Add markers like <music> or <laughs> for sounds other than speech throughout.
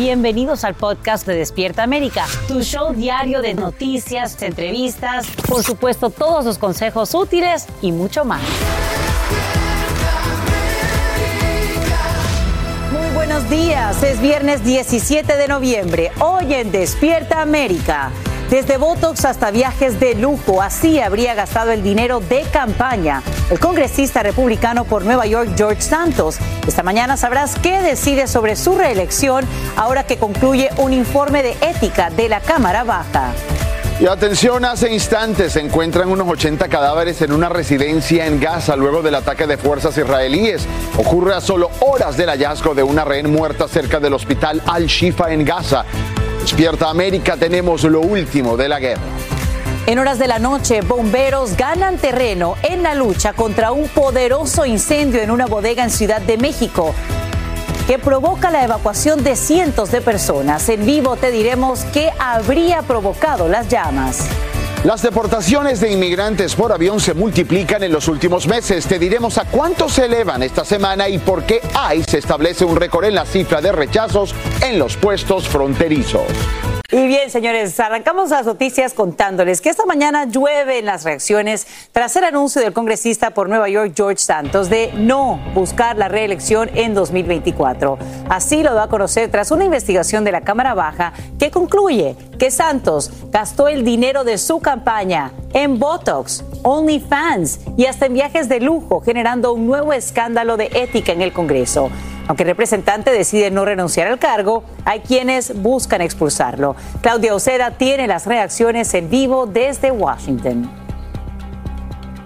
Bienvenidos al podcast de Despierta América, tu show diario de noticias, entrevistas, por supuesto todos los consejos útiles y mucho más. Muy buenos días, es viernes 17 de noviembre, hoy en Despierta América. Desde Botox hasta viajes de lujo, así habría gastado el dinero de campaña el congresista republicano por Nueva York, George Santos. Esta mañana sabrás qué decide sobre su reelección ahora que concluye un informe de ética de la Cámara Baja. Y atención, hace instantes se encuentran unos 80 cadáveres en una residencia en Gaza luego del ataque de fuerzas israelíes. Ocurre a solo horas del hallazgo de una rehén muerta cerca del hospital Al-Shifa en Gaza. Despierta América, tenemos lo último de la guerra. En horas de la noche, bomberos ganan terreno en la lucha contra un poderoso incendio en una bodega en Ciudad de México que provoca la evacuación de cientos de personas. En vivo te diremos qué habría provocado las llamas. Las deportaciones de inmigrantes por avión se multiplican en los últimos meses. Te diremos a cuánto se elevan esta semana y por qué ICE establece un récord en la cifra de rechazos en los puestos fronterizos. Y bien, señores, arrancamos las noticias contándoles que esta mañana llueve en las reacciones tras el anuncio del congresista por Nueva York, George Santos, de no buscar la reelección en 2024. Así lo da a conocer tras una investigación de la Cámara Baja que concluye que Santos gastó el dinero de su campaña en Botox, OnlyFans y hasta en viajes de lujo, generando un nuevo escándalo de ética en el Congreso. Aunque el representante decide no renunciar al cargo, hay quienes buscan expulsarlo. Claudia Oceda tiene las reacciones en vivo desde Washington.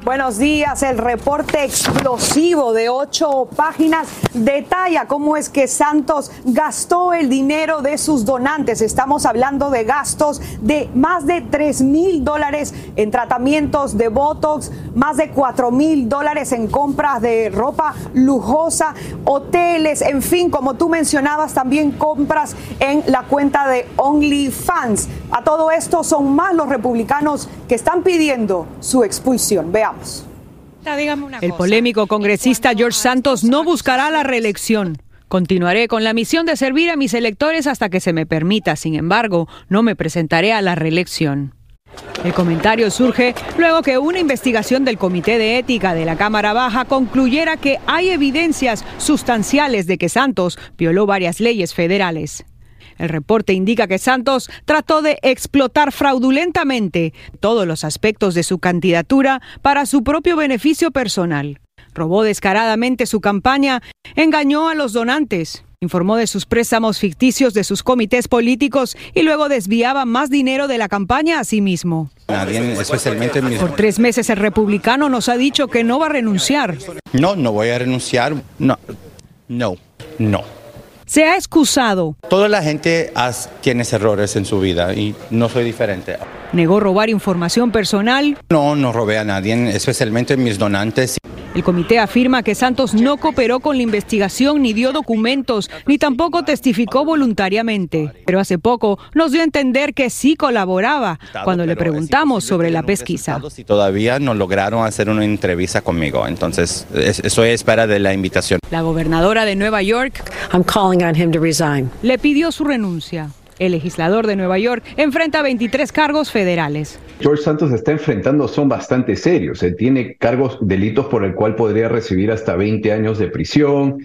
Buenos días. El reporte explosivo de ocho páginas detalla cómo es que Santos gastó el dinero de sus donantes. Estamos hablando de gastos de más de 3 mil dólares en tratamientos de Botox, más de 4 mil dólares en compras de ropa lujosa, hoteles, en fin, como tú mencionabas, también compras en la cuenta de OnlyFans. A todo esto son más los republicanos que están pidiendo su expulsión. Veamos. El polémico congresista George Santos no buscará la reelección. Continuaré con la misión de servir a mis electores hasta que se me permita. Sin embargo, no me presentaré a la reelección. El comentario surge luego que una investigación del Comité de Ética de la Cámara Baja concluyera que hay evidencias sustanciales de que Santos violó varias leyes federales. El reporte indica que Santos trató de explotar fraudulentamente todos los aspectos de su candidatura para su propio beneficio personal. Robó descaradamente su campaña, engañó a los donantes, informó de sus préstamos ficticios de sus comités políticos y luego desviaba más dinero de la campaña a sí mismo. especialmente Por tres meses el republicano nos ha dicho que no va a renunciar. No, no voy a renunciar. No, no, no. Se ha excusado. Toda la gente tiene errores en su vida y no soy diferente. Negó robar información personal. No, no robé a nadie, especialmente mis donantes. El comité afirma que Santos no cooperó con la investigación ni dio documentos, ni tampoco testificó voluntariamente. Pero hace poco nos dio a entender que sí colaboraba cuando le preguntamos sobre la pesquisa. Y todavía no lograron hacer una entrevista conmigo, entonces eso es espera de la invitación. La gobernadora de Nueva York le pidió su renuncia. El legislador de Nueva York enfrenta 23 cargos federales. George Santos está enfrentando son bastante serios. Él tiene cargos, delitos por el cual podría recibir hasta 20 años de prisión,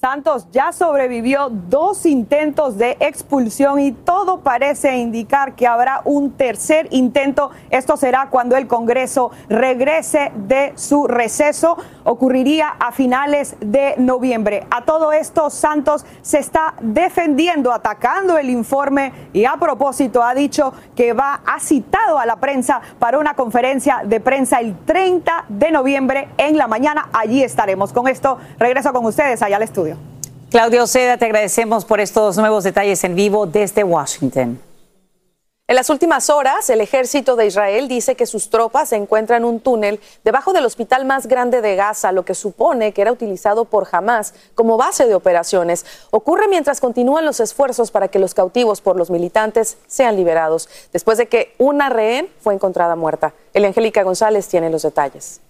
Santos ya sobrevivió dos intentos de expulsión y todo parece indicar que habrá un tercer intento. Esto será cuando el Congreso regrese de su receso. Ocurriría a finales de noviembre. A todo esto, Santos se está defendiendo, atacando el informe y a propósito ha dicho que va, ha citado a la prensa para una conferencia de prensa el 30 de noviembre en la mañana. Allí estaremos. Con esto regreso con ustedes allá al estudio. Claudio Seda, te agradecemos por estos nuevos detalles en vivo desde Washington. En las últimas horas, el ejército de Israel dice que sus tropas encuentran en un túnel debajo del hospital más grande de Gaza, lo que supone que era utilizado por Hamas como base de operaciones. Ocurre mientras continúan los esfuerzos para que los cautivos por los militantes sean liberados, después de que una rehén fue encontrada muerta. El Angélica González tiene los detalles.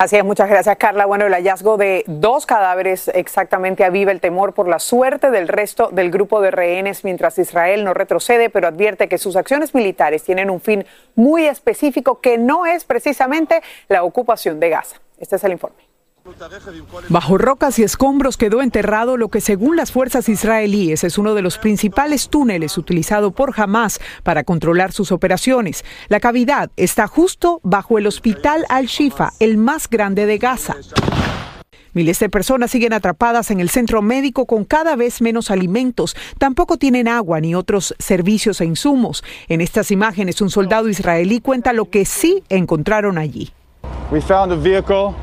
Así es, muchas gracias Carla. Bueno, el hallazgo de dos cadáveres exactamente aviva el temor por la suerte del resto del grupo de rehenes mientras Israel no retrocede, pero advierte que sus acciones militares tienen un fin muy específico que no es precisamente la ocupación de Gaza. Este es el informe. Bajo rocas y escombros quedó enterrado lo que según las fuerzas israelíes es uno de los principales túneles utilizado por Hamas para controlar sus operaciones. La cavidad está justo bajo el hospital Al-Shifa, el más grande de Gaza. Miles de personas siguen atrapadas en el centro médico con cada vez menos alimentos. Tampoco tienen agua ni otros servicios e insumos. En estas imágenes, un soldado israelí cuenta lo que sí encontraron allí. We found a vehicle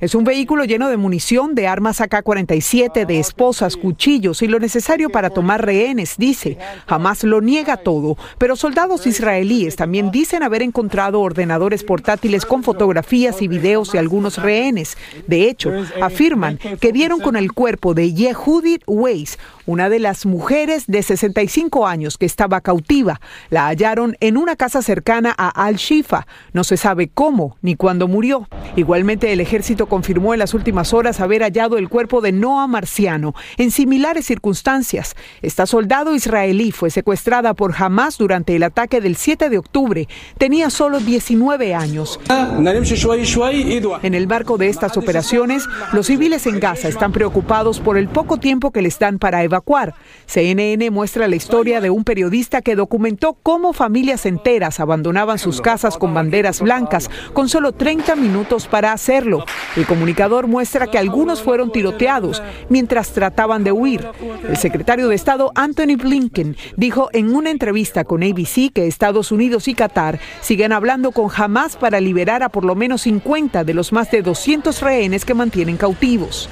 es un vehículo lleno de munición, de armas AK-47, de esposas, cuchillos y lo necesario para tomar rehenes, dice. Jamás lo niega todo, pero soldados israelíes también dicen haber encontrado ordenadores portátiles con fotografías y videos de algunos rehenes. De hecho, afirman que dieron con el cuerpo de Yehudit Weiss, una de las mujeres de 65 años que estaba cautiva. La hallaron en una casa cercana a Al-Shifa. No se sabe cómo ni cuándo murió. Igualmente, el ejército confirmó en las últimas horas haber hallado el cuerpo de Noah Marciano en similares circunstancias. Esta soldado israelí fue secuestrada por Hamas durante el ataque del 7 de octubre. Tenía solo 19 años. En el marco de estas operaciones, los civiles en Gaza están preocupados por el poco tiempo que les dan para evacuar CNN muestra la historia de un periodista que documentó cómo familias enteras abandonaban sus casas con banderas blancas con solo 30 minutos para hacerlo. El comunicador muestra que algunos fueron tiroteados mientras trataban de huir. El secretario de Estado Anthony Blinken dijo en una entrevista con ABC que Estados Unidos y Qatar siguen hablando con Hamas para liberar a por lo menos 50 de los más de 200 rehenes que mantienen cautivos.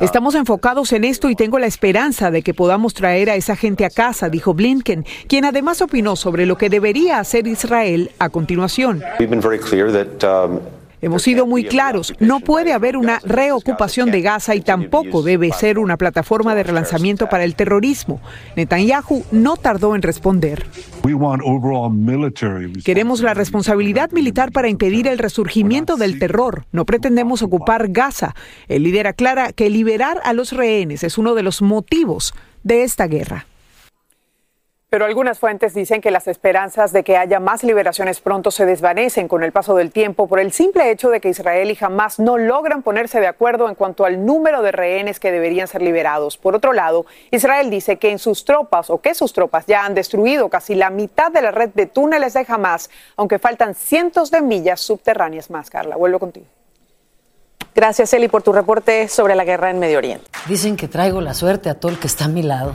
Estamos enfocados en esto y tengo la esperanza de que podamos traer a esa gente a casa, dijo Blinken, quien además opinó sobre lo que debería hacer Israel a continuación. Um, Hemos sido muy claros, no puede haber una reocupación de Gaza y tampoco debe ser una plataforma de relanzamiento para el terrorismo. Netanyahu no tardó en responder. Queremos la responsabilidad militar para impedir el resurgimiento del terror. No pretendemos ocupar Gaza. El líder aclara que liberar a los rehenes es uno de los motivos de esta guerra. Pero algunas fuentes dicen que las esperanzas de que haya más liberaciones pronto se desvanecen con el paso del tiempo por el simple hecho de que Israel y Hamas no logran ponerse de acuerdo en cuanto al número de rehenes que deberían ser liberados. Por otro lado, Israel dice que en sus tropas o que sus tropas ya han destruido casi la mitad de la red de túneles de Hamas, aunque faltan cientos de millas subterráneas más. Carla, vuelvo contigo. Gracias, Eli, por tu reporte sobre la guerra en Medio Oriente. Dicen que traigo la suerte a todo el que está a mi lado.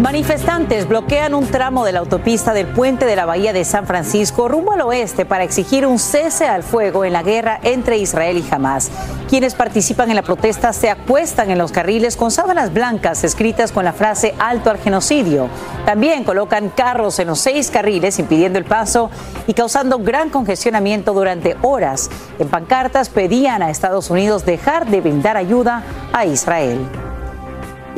Manifestantes bloquean un tramo de la autopista del puente de la Bahía de San Francisco rumbo al oeste para exigir un cese al fuego en la guerra entre Israel y Hamas. Quienes participan en la protesta se acuestan en los carriles con sábanas blancas escritas con la frase alto al genocidio. También colocan carros en los seis carriles impidiendo el paso y causando gran congestionamiento durante horas. En pancartas pedían a Estados Unidos dejar de brindar ayuda a Israel.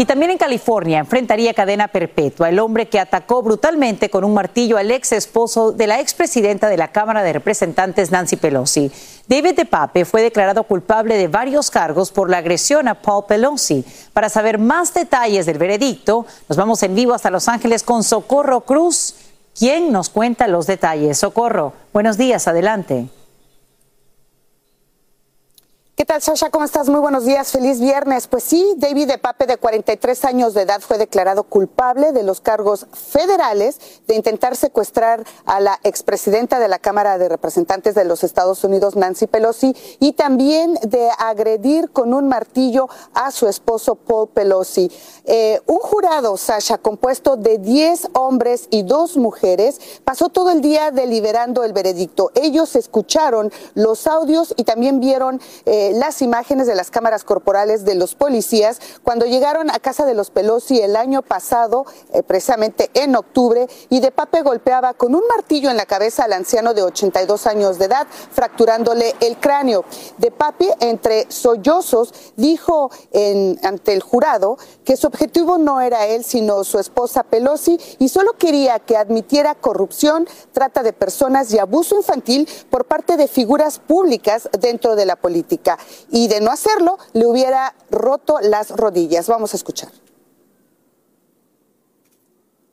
Y también en California enfrentaría cadena perpetua el hombre que atacó brutalmente con un martillo al ex esposo de la expresidenta de la Cámara de Representantes, Nancy Pelosi. David DePape fue declarado culpable de varios cargos por la agresión a Paul Pelosi. Para saber más detalles del veredicto, nos vamos en vivo hasta Los Ángeles con Socorro Cruz, quien nos cuenta los detalles. Socorro, buenos días, adelante. ¿Qué tal, Sasha? ¿Cómo estás? Muy buenos días. Feliz viernes. Pues sí, David de Pape, de 43 años de edad, fue declarado culpable de los cargos federales de intentar secuestrar a la expresidenta de la Cámara de Representantes de los Estados Unidos, Nancy Pelosi, y también de agredir con un martillo a su esposo, Paul Pelosi. Eh, un jurado, Sasha, compuesto de 10 hombres y dos mujeres, pasó todo el día deliberando el veredicto. Ellos escucharon los audios y también vieron... Eh, las imágenes de las cámaras corporales de los policías cuando llegaron a casa de los Pelosi el año pasado, eh, precisamente en octubre, y de Pape golpeaba con un martillo en la cabeza al anciano de 82 años de edad, fracturándole el cráneo. De Pape, entre sollozos, dijo ante el jurado que su objetivo no era él, sino su esposa Pelosi, y solo quería que admitiera corrupción, trata de personas y abuso infantil por parte de figuras públicas dentro de la política y de no hacerlo le hubiera roto las rodillas. Vamos a escuchar.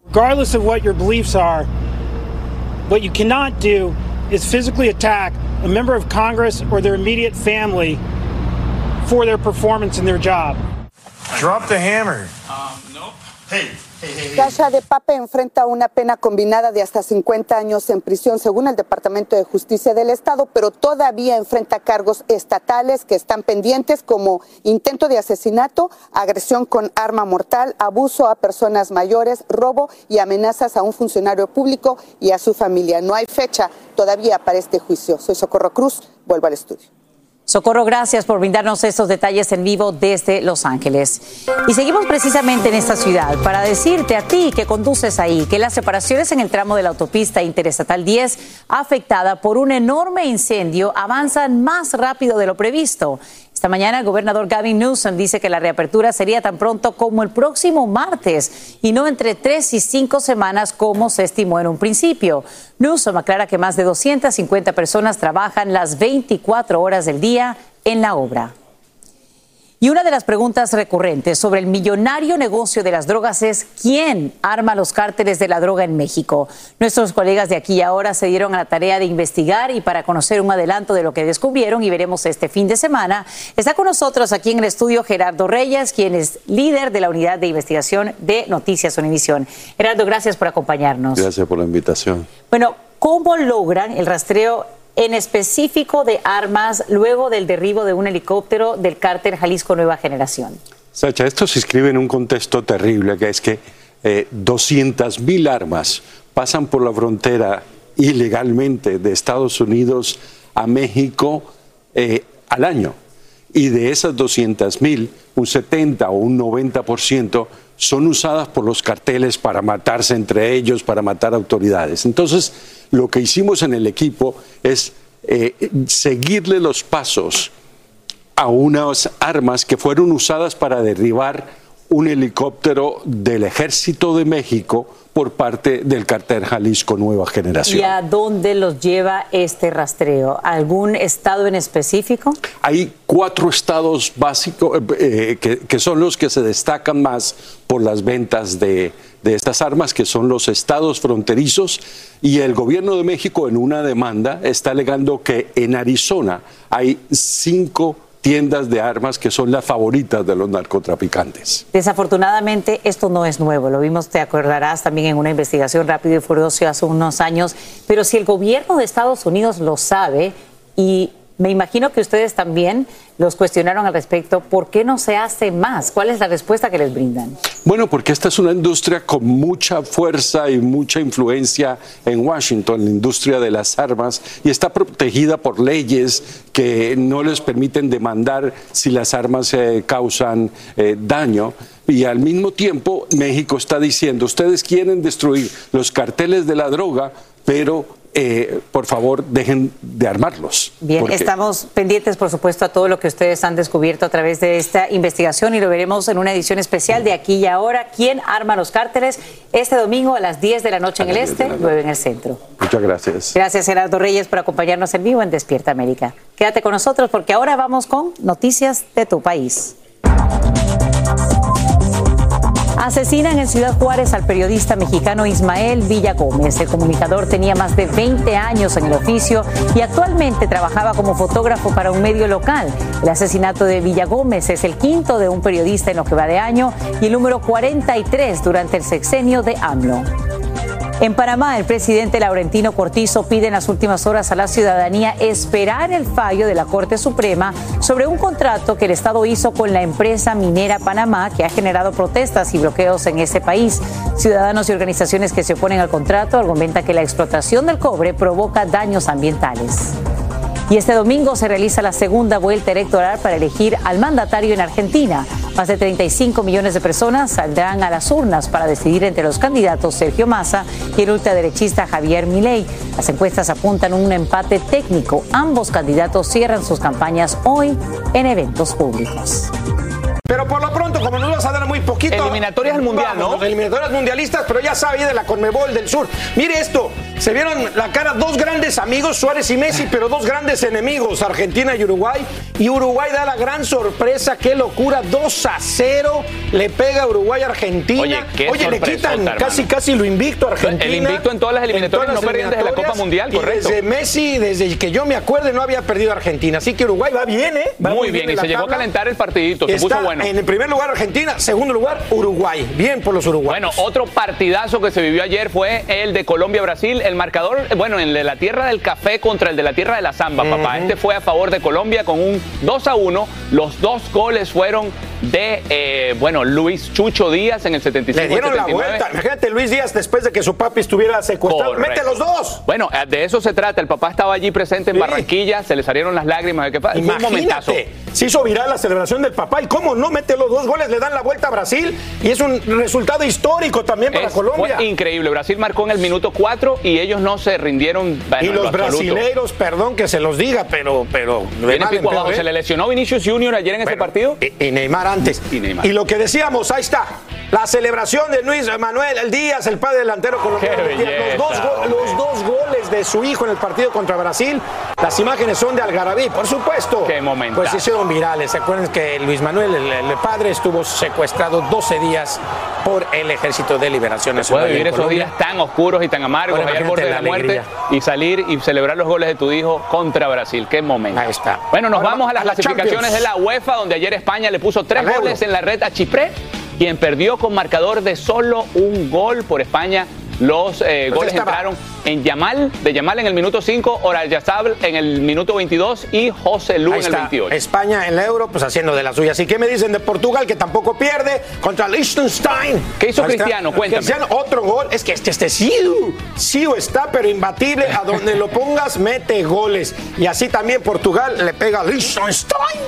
Regardless of what your beliefs are, what you cannot do is physically attack a member of Congress or their immediate family for their performance in their job. Drop the hammer. Um, nope. Hey, Gasha de Pape enfrenta una pena combinada de hasta 50 años en prisión, según el Departamento de Justicia del Estado, pero todavía enfrenta cargos estatales que están pendientes, como intento de asesinato, agresión con arma mortal, abuso a personas mayores, robo y amenazas a un funcionario público y a su familia. No hay fecha todavía para este juicio. Soy Socorro Cruz. Vuelvo al estudio. Socorro, gracias por brindarnos estos detalles en vivo desde Los Ángeles. Y seguimos precisamente en esta ciudad para decirte a ti que conduces ahí que las separaciones en el tramo de la autopista interestatal 10 afectada por un enorme incendio avanzan más rápido de lo previsto. Esta mañana el gobernador Gavin Newsom dice que la reapertura sería tan pronto como el próximo martes y no entre tres y cinco semanas como se estimó en un principio. Newsom aclara que más de 250 personas trabajan las 24 horas del día en la obra. Y una de las preguntas recurrentes sobre el millonario negocio de las drogas es quién arma los cárteles de la droga en México. Nuestros colegas de aquí y ahora se dieron a la tarea de investigar y para conocer un adelanto de lo que descubrieron y veremos este fin de semana, está con nosotros aquí en el estudio Gerardo Reyes, quien es líder de la unidad de investigación de Noticias Univisión. Gerardo, gracias por acompañarnos. Gracias por la invitación. Bueno, ¿cómo logran el rastreo en específico de armas luego del derribo de un helicóptero del cártel Jalisco Nueva Generación. Sacha, esto se escribe en un contexto terrible, que es que eh, 200 mil armas pasan por la frontera ilegalmente de Estados Unidos a México eh, al año. Y de esas 200 mil, un 70 o un 90% son usadas por los carteles para matarse entre ellos, para matar autoridades. Entonces, lo que hicimos en el equipo es eh, seguirle los pasos a unas armas que fueron usadas para derribar un helicóptero del ejército de México por parte del cartel Jalisco Nueva Generación. ¿Y a dónde los lleva este rastreo? ¿Algún estado en específico? Hay cuatro estados básicos eh, que, que, son los que se destacan más por las ventas de, de estas armas, que son los estados fronterizos, y el gobierno de México en una demanda está alegando que en Arizona hay cinco tiendas de armas que son las favoritas de los narcotraficantes. Desafortunadamente esto no es nuevo, lo vimos, te acordarás también en una investigación rápido y furiosa hace unos años, pero si el gobierno de Estados Unidos lo sabe y Me imagino que ustedes también los cuestionaron al respecto. ¿Por qué no se hace más? ¿Cuál es la respuesta que les brindan? Bueno, porque esta es una industria con mucha fuerza y mucha influencia en Washington, la industria de las armas, y está protegida por leyes que no les permiten demandar si las armas eh, causan eh, daño. Y al mismo tiempo, México está diciendo, ustedes quieren destruir los carteles de la droga, pero eh, por favor, dejen de armarlos. Bien, estamos pendientes, por supuesto, a todo lo que ustedes han descubierto a través de esta investigación y lo veremos en una edición especial de aquí y ahora. ¿Quién arma los cárteles? Este domingo a las 10 de la noche en el este, 9 en el centro. Muchas gracias. Gracias, Gerardo Reyes, por acompañarnos en vivo en Despierta América. Quédate con nosotros porque ahora vamos con noticias de tu país. Asesinan en Ciudad Juárez al periodista mexicano Ismael Villa Gómez. El comunicador tenía más de 20 años en el oficio y actualmente trabajaba como fotógrafo para un medio local. El asesinato de Villa Gómez es el quinto de un periodista en lo que va de año y el número 43 durante el sexenio de AMLO. En Panamá, el presidente Laurentino Cortizo pide en las últimas horas a la ciudadanía esperar el fallo de la Corte Suprema sobre un contrato que el Estado hizo con la empresa minera Panamá que ha generado protestas y bloqueos en ese país. Ciudadanos y organizaciones que se oponen al contrato argumentan que la explotación del cobre provoca daños ambientales. Y este domingo se realiza la segunda vuelta electoral para elegir al mandatario en Argentina. Más de 35 millones de personas saldrán a las urnas para decidir entre los candidatos Sergio Massa y el ultraderechista Javier Milei. Las encuestas apuntan a un empate técnico. Ambos candidatos cierran sus campañas hoy en eventos públicos. Pero por lo pronto, como nos vas a dar muy poquito. Eliminatorias al mundial, ¿no? Eliminatorias mundialistas, pero ya sabía de la Conmebol del Sur. Mire esto. Se vieron la cara dos grandes amigos, Suárez y Messi, pero dos grandes enemigos, Argentina y Uruguay. Y Uruguay da la gran sorpresa, qué locura, 2 a 0 le pega a Uruguay a Argentina. Oye, le quitan casi casi lo invicto a Argentina. El invicto en todas las eliminatorias, no perdían desde la Copa Mundial, correcto. desde Messi, desde que yo me acuerde, no había perdido a Argentina. Así que Uruguay va bien, ¿eh? muy, bien, y se llegó a calentar el partidito, se puso bueno. En el primer lugar Argentina, segundo lugar Uruguay. Bien por los uruguayos. Bueno, otro partidazo que se vivió ayer fue el de Colombia-Brasil. El marcador, bueno, el de la tierra del café contra el de la tierra de la zamba, papá. Este fue a favor de Colombia con un 2 a 1. Los dos goles fueron de, eh, bueno, Luis Chucho Díaz en el 75. Le dieron la vuelta. Imagínate Luis Díaz después de que su papi estuviera secuestrado. Mete los dos. Bueno, eh, de eso se trata. El papá estaba allí presente en Barranquilla, se le salieron las lágrimas. ¿Qué pasa? Un momentazo. Se hizo viral la celebración del papá. ¿Y cómo no mete los dos goles? Le dan la vuelta a Brasil. Y es un resultado histórico también para Colombia. Fue increíble. Brasil marcó en el minuto 4 y ellos no se rindieron. y los brasileiros, perdón que se los diga, pero. pero ¿Se le lesionó Vinicius Junior ayer en ese partido? y Neymar antes. Y, lo que decíamos, ahí está. La celebración de Luis Manuel el Díaz, el padre delantero colombiano. Los dos, los dos, goles de su hijo en el partido contra Brasil. Las imágenes son de Algarabí, por supuesto. Qué momento. Pues hicieron virales. ¿Se acuerdan que Luis Manuel, el, padre, estuvo secuestrado 12 días por el Ejército de Liberación Nacional? Puede vivir esos días tan oscuros y tan amargos, al borde de la, muerte, y salir y celebrar los goles de tu hijo contra Brasil. Qué momento. Ahí está. Bueno, nos vamos a las clasificaciones de la UEFA, donde ayer España le puso tres goles en la red a Chipre, quien perdió con marcador de solo un gol por España. Los eh, goles entraron en Yamal, de Yamal en el minuto 5, Orayazabal en el minuto 22 y José Lu en el 28. España en el Euro, pues haciendo de la suya. Así que me dicen de Portugal que tampoco pierde contra Liechtenstein. ¿Qué hizo Cristiano? Cuéntame. Cristiano, otro gol. Es que este, este Siu, Siu está, pero imbatible. A donde lo pongas, mete goles. Y así también Portugal le pega a Liechtenstein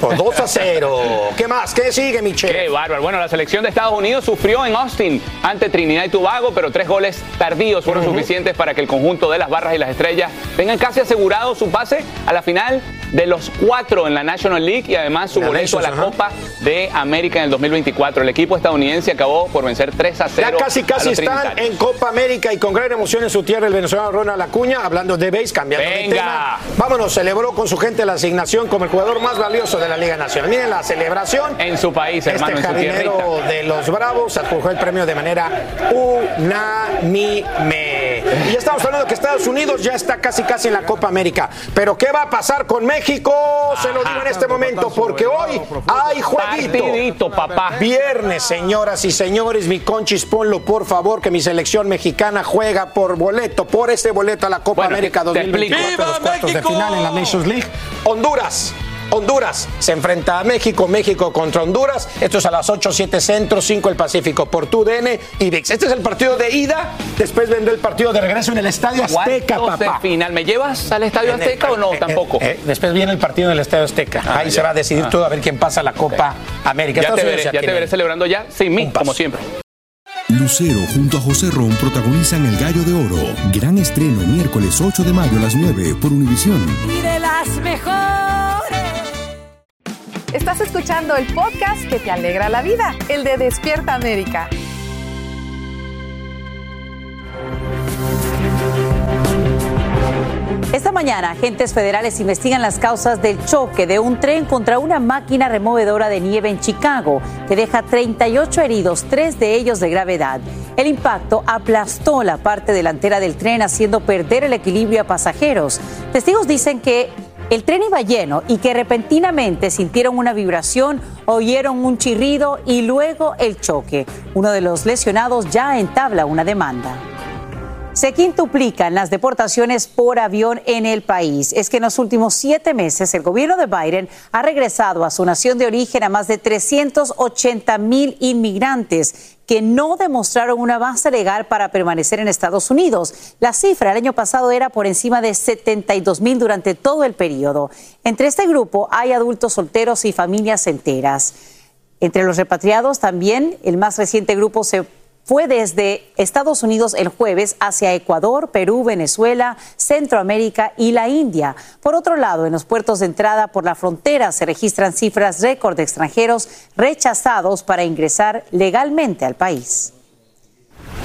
por <laughs> 2 a 0. ¿Qué más? ¿Qué sigue, Michelle? Qué bárbaro. Bueno, la selección de Estados Unidos sufrió en Austin ante Trinidad y Tobago, pero tres goles tardíos fueron suficientes para que el conjunto de las barras y las estrellas tengan casi asegurado su pase a la final de los cuatro en la National League y además su boleto a la Copa de América en el 2024. El equipo estadounidense acabó por vencer 3 a 0. Ya casi casi están en Copa América y con gran emoción en su tierra el venezolano Ronald Acuña, hablando de base, cambiando de tema. Vámonos, celebró con su gente la asignación como el jugador más valioso de la Liga Nacional. Miren la celebración. En su país, hermano, este jardinero de los Bravos adjudicó el premio de manera unánime. Y ya estamos hablando que Estados Unidos ya está casi casi en la Copa América. Pero ¿qué va a pasar con México? Se lo digo en este momento, porque hoy hay jueguito. Papá. Viernes, señoras y señores, mi conchis, ponlo por favor, que mi selección mexicana juega por boleto, por este boleto a la Copa Bueno, América te explico. 2024, los ¡Viva cuartos de final en la Nations League. Honduras. Honduras se enfrenta a México, México contra Honduras. Esto es a las 8, 7 Centro, 5 el Pacífico por TUDN y VIX. Este es el partido de ida. Después vendrá el partido de regreso en el Estadio Azteca, de papá. final. ¿Me llevas al Estadio En el- Azteca o no? eh, Tampoco. eh, después viene el partido en el Estadio Azteca. Ah, Ahí ya. se va a decidir Ah. todo a ver quién pasa a la Copa América. Ya Estados te veré, ya te tiene- veré celebrando ya sin mí, como siempre. Lucero junto a José Ron protagonizan El Gallo de Oro. Gran estreno miércoles 8 de mayo a las 9 por Univisión. y de las mejores. Estás escuchando el podcast que te alegra la vida, el de Despierta América. Esta mañana, agentes federales investigan las causas del choque de un tren contra una máquina removedora de nieve en Chicago, que deja 38 heridos, tres de ellos de gravedad. El impacto aplastó la parte delantera del tren, haciendo perder el equilibrio a pasajeros. Testigos dicen que el tren iba lleno y que repentinamente sintieron una vibración, oyeron un chirrido y luego el choque. Uno de los lesionados ya entabla una demanda. Se quintuplican las deportaciones por avión en el país. Es que en los últimos siete meses el gobierno de Biden ha regresado a su nación de origen a más de 380 mil inmigrantes que no demostraron una base legal para permanecer en Estados Unidos. La cifra el año pasado era por encima de 72 mil durante todo el periodo. Entre este grupo hay adultos solteros y familias enteras. Entre los repatriados también el más reciente grupo se fue desde Estados Unidos el jueves hacia Ecuador, Perú, Venezuela, Centroamérica y la India. Por otro lado, en los puertos de entrada por la frontera se registran cifras récord de extranjeros rechazados para ingresar legalmente al país.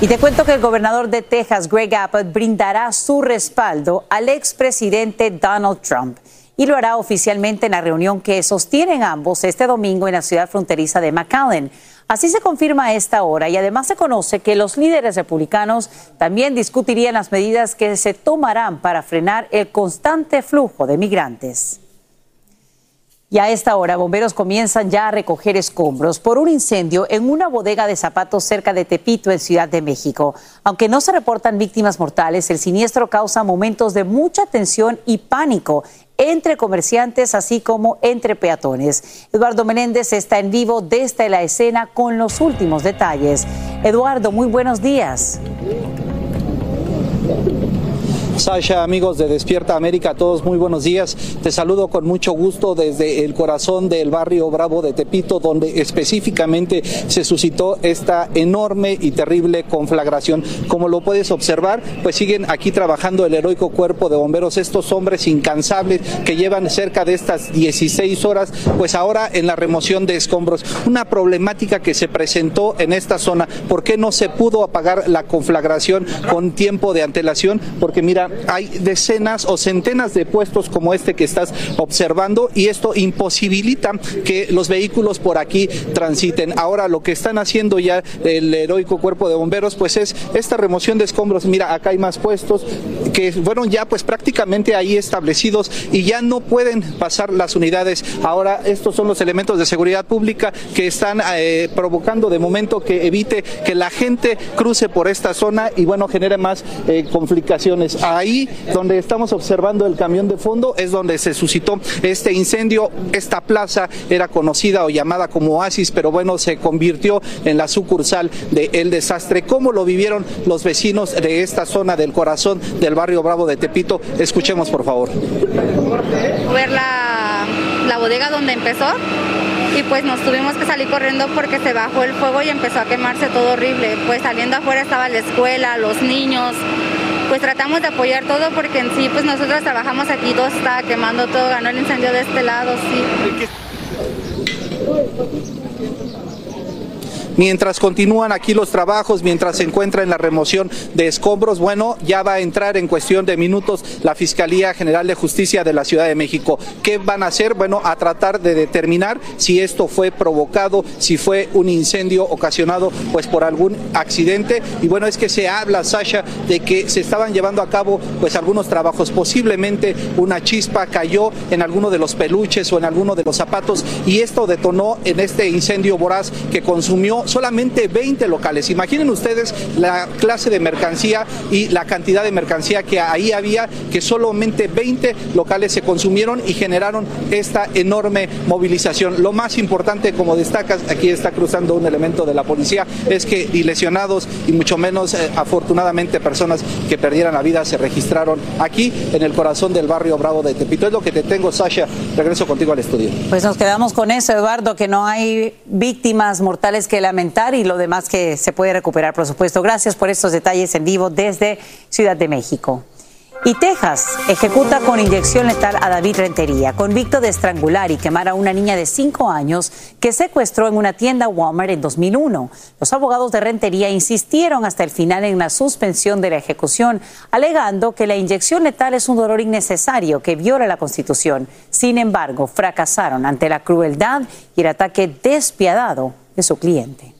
Y te cuento que el gobernador de Texas, Greg Abbott, brindará su respaldo al expresidente Donald Trump y lo hará oficialmente en la reunión que sostienen ambos este domingo en la ciudad fronteriza de McAllen. Así se confirma a esta hora y además se conoce que los líderes republicanos también discutirían las medidas que se tomarán para frenar el constante flujo de migrantes. Y a esta hora, bomberos comienzan ya a recoger escombros por un incendio en una bodega de zapatos cerca de Tepito, en Ciudad de México. Aunque no se reportan víctimas mortales, el siniestro causa momentos de mucha tensión y pánico entre comerciantes, así como entre peatones. Eduardo Menéndez está en vivo desde la escena con los últimos detalles. Eduardo, muy buenos días. Sasha, amigos de Despierta América, todos muy buenos días. Te saludo con mucho gusto desde el corazón del barrio Bravo de Tepito, donde específicamente se suscitó esta enorme y terrible conflagración. Como lo puedes observar, pues siguen aquí trabajando el heroico cuerpo de bomberos, estos hombres incansables que llevan cerca de estas 16 horas, pues ahora en la remoción de escombros. Una problemática que se presentó en esta zona. ¿Por qué no se pudo apagar la conflagración con tiempo de antelación? Porque mira, hay decenas o centenas de puestos como este que estás observando y esto imposibilita que los vehículos por aquí transiten. Ahora lo que están haciendo ya el heroico cuerpo de bomberos pues es esta remoción de escombros. Mira, acá hay más puestos que fueron ya pues prácticamente ahí establecidos y ya no pueden pasar las unidades. Ahora estos son los elementos de seguridad pública que están eh, provocando de momento que evite que la gente cruce por esta zona y bueno genere más eh, complicaciones. Ahí donde estamos observando el camión de fondo es donde se suscitó este incendio. Esta plaza era conocida o llamada como Oasis, pero bueno, se convirtió en la sucursal de El Desastre. ¿Cómo lo vivieron los vecinos de esta zona del corazón del barrio Bravo de Tepito? Escuchemos, por favor. ver la, la bodega donde empezó y pues nos tuvimos que salir corriendo porque se bajó el fuego y empezó a quemarse todo horrible. Pues saliendo afuera estaba la escuela, los niños. Pues tratamos de apoyar todo porque en sí pues nosotros trabajamos aquí, todo estaba quemando, todo ganó el incendio de este lado, sí. Mientras continúan aquí los trabajos, mientras se encuentra en la remoción de escombros, bueno, ya va a entrar en cuestión de minutos la Fiscalía General de Justicia de la Ciudad de México. ¿Qué van a hacer? Bueno, a tratar de determinar si esto fue provocado, si fue un incendio ocasionado pues por algún accidente. Y bueno, es que se habla, Sasha, de que se estaban llevando a cabo pues algunos trabajos. Posiblemente una chispa cayó en alguno de los peluches o en alguno de los zapatos y esto detonó en este incendio voraz que consumió solamente 20 locales. Imaginen ustedes la clase de mercancía y la cantidad de mercancía que ahí había, que solamente 20 locales se consumieron y generaron esta enorme movilización. Lo más importante, como destacas, aquí está cruzando un elemento de la policía, es que lesionados y mucho menos eh, afortunadamente personas que perdieran la vida se registraron aquí en el corazón del barrio Bravo de Tepito. Es lo que te tengo, Sasha. Regreso contigo al estudio. Pues nos quedamos con eso, Eduardo, que no hay víctimas mortales que lamentar y lo demás que se puede recuperar, por supuesto. Gracias por estos detalles en vivo desde Ciudad de México. Y Texas ejecuta con inyección letal a David Rentería, convicto de estrangular y quemar a una niña de 5 años que secuestró en una tienda Walmart en 2001. Los abogados de Rentería insistieron hasta el final en la suspensión de la ejecución, alegando que la inyección letal es un dolor innecesario que viola la Constitución. Sin embargo, fracasaron ante la crueldad y el ataque despiadado de su cliente.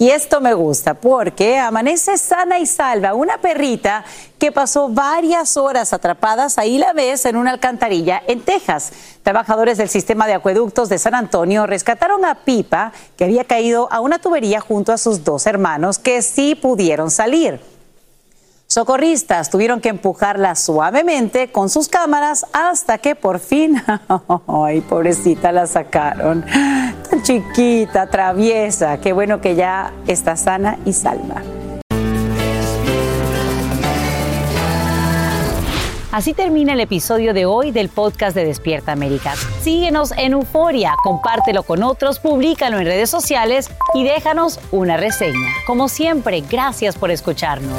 Y esto me gusta porque amanece sana y salva una perrita que pasó varias horas atrapadas, ahí la ves, en una alcantarilla en Texas. Trabajadores del sistema de acueductos de San Antonio rescataron a Pipa, que había caído a una tubería junto a sus dos hermanos, que sí pudieron salir. Socorristas tuvieron que empujarla suavemente con sus cámaras hasta que por fin, <laughs> ay, pobrecita, la sacaron. Chiquita, traviesa, qué bueno que ya está sana y salva. Así termina el episodio de hoy del podcast de Despierta América. Síguenos en Euforia, compártelo con otros, públicalo en redes sociales y déjanos una reseña. Como siempre, gracias por escucharnos.